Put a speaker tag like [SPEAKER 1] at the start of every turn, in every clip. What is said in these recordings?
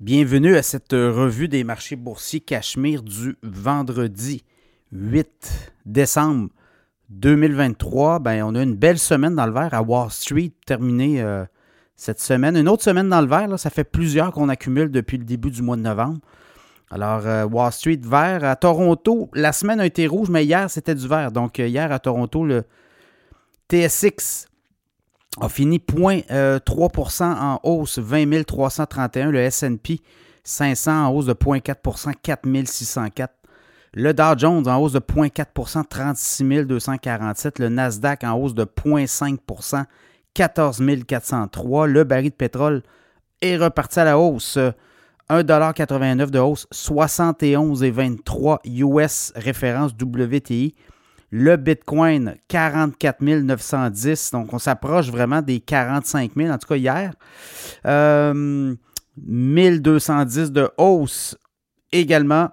[SPEAKER 1] Bienvenue à cette revue des marchés boursiers Cachemire du vendredi 8 décembre 2023. Ben, on a une belle semaine dans le vert à Wall Street terminée euh, cette semaine. Une autre semaine dans le vert, ça fait plusieurs qu'on accumule depuis le début du mois de novembre. Alors, euh, Wall Street vert à Toronto, la semaine a été rouge, mais hier c'était du vert. Donc, euh, hier à Toronto, le TSX a fini 0,3% en hausse, 20 331. Le S&P 500 en hausse de 0,4% 4 604. Le Dow Jones en hausse de 0,4% 36 247. Le Nasdaq en hausse de 0,5% 14 403. Le baril de pétrole est reparti à la hausse. 1,89 de hausse, 71,23 US référence WTI. Le Bitcoin, 44 910. Donc, on s'approche vraiment des 45 000, en tout cas hier. 1210 euh, de hausse également.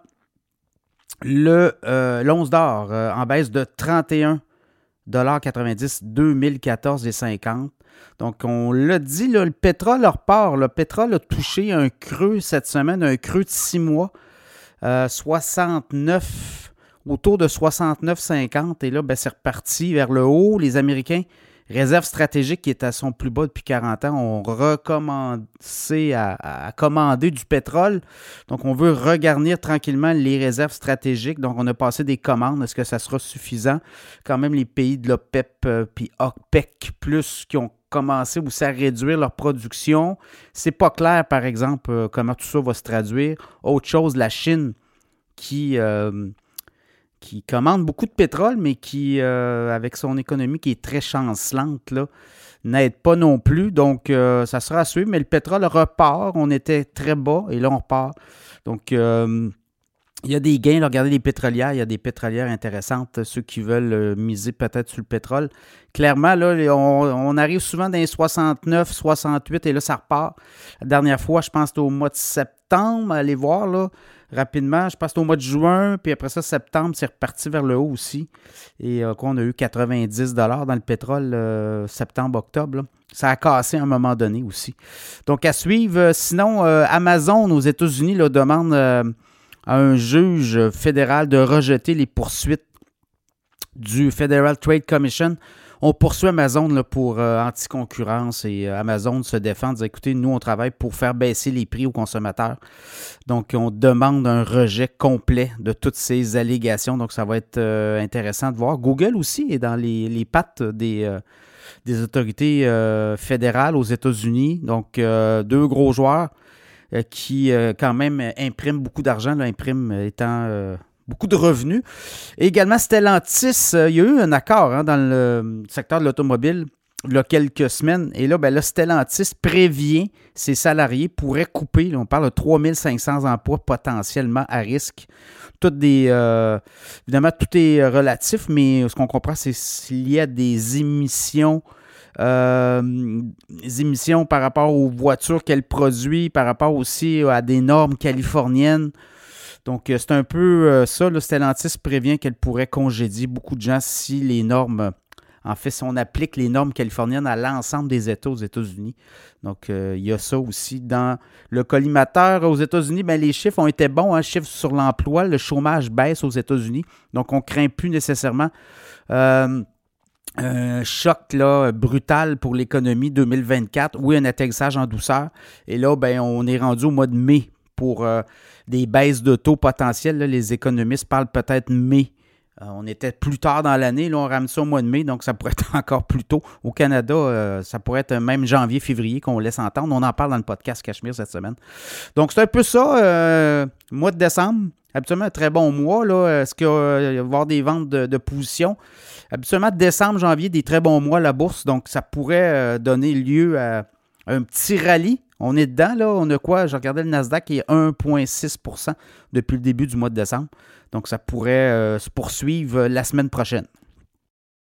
[SPEAKER 1] Le euh, l'once d'or euh, en baisse de 31,90 2014,50. Donc, on l'a dit, le pétrole repart. Le pétrole a touché un creux cette semaine, un creux de 6 mois. 69 autour de 69,50. Et là, ben, c'est reparti vers le haut. Les Américains, réserve stratégique qui est à son plus bas depuis 40 ans, ont recommencé à, commander du pétrole. Donc, on veut regarnir tranquillement les réserves stratégiques. Donc, on a passé des commandes. Est-ce que ça sera suffisant? Quand même, les pays de l'OPEP euh, puis OPEC, plus qui ont commencé aussi à réduire leur production. C'est pas clair, par exemple, euh, comment tout ça va se traduire. Autre chose, la Chine qui, euh, qui commande beaucoup de pétrole, mais qui, euh, avec son économie qui est très chancelante, n'aide pas non plus. Donc, euh, ça sera à. Mais le pétrole repart. On était très bas et là, on repart. Donc, euh, il y a des gains. regardez les pétrolières. Il y a des pétrolières intéressantes. Ceux qui veulent miser peut-être sur le pétrole. Clairement, là, on, arrive souvent dans les 69, 68 et là, ça repart. La dernière fois, je pense c'était au mois de septembre. Allez voir, là rapidement. Je passe au mois de juin, puis après ça, septembre, c'est reparti vers le haut aussi. Et euh, on a eu 90 dans le pétrole euh, septembre-octobre. Ça a cassé à un moment donné aussi. Donc, à suivre. Euh, sinon, Amazon aux États-Unis demande à un juge fédéral de rejeter les poursuites du Federal Trade Commission on poursuit Amazon là, pour euh, anticoncurrence et euh, Amazon se défend, dit écoutez, nous, on travaille pour faire baisser les prix aux consommateurs. Donc, on demande un rejet complet de toutes ces allégations. Donc, ça va être euh, intéressant de voir. Google aussi est dans les, pattes des, des autorités fédérales aux États-Unis. Donc, deux gros joueurs qui, quand même, impriment beaucoup d'argent, impriment étant beaucoup de revenus. Et également, Stellantis, euh, il y a eu un accord hein, dans le secteur de l'automobile il y a quelques semaines. Et là, ben là, Stellantis prévient ses salariés pourraient couper, on parle de 3500 emplois potentiellement à risque. Tout des, euh, évidemment, tout est relatif, mais ce qu'on comprend, c'est qu'il y a des émissions euh, émissions par rapport aux voitures qu'elle produit, par rapport aussi à des normes californiennes. Donc, euh, c'est un peu euh, ça. Stellantis prévient qu'elle pourrait congédier beaucoup de gens si les normes, en fait, si on applique les normes californiennes à l'ensemble des États aux États-Unis. Donc, euh, il y a ça aussi dans le collimateur aux États-Unis. Ben, les chiffres ont été bons, hein, chiffres sur l'emploi. Le chômage baisse aux États-Unis. Donc, on ne craint plus nécessairement un choc là, brutal pour l'économie 2024. Oui, un atterrissage en douceur. Et là, ben, on est rendu au mois de mai pour euh, des baisses de taux potentielles. les économistes parlent peut-être mai. Euh, on était plus tard dans l'année, là on ramène ça au mois de mai, donc ça pourrait être encore plus tôt. Au Canada, euh, ça pourrait être même janvier, février qu'on laisse entendre. On en parle dans le podcast Cachemire cette semaine. Donc c'est un peu ça, mois de décembre. Habituellement, un très bon mois. Est-ce qu'il va y avoir des ventes de, de position? Habituellement, décembre, janvier, des très bons mois, la bourse. Donc, ça pourrait donner lieu à un petit rallye on est dedans, là. On a quoi? Je regardais le Nasdaq qui est 1,6% depuis le début du mois de décembre. Donc, ça pourrait euh, se poursuivre la semaine prochaine.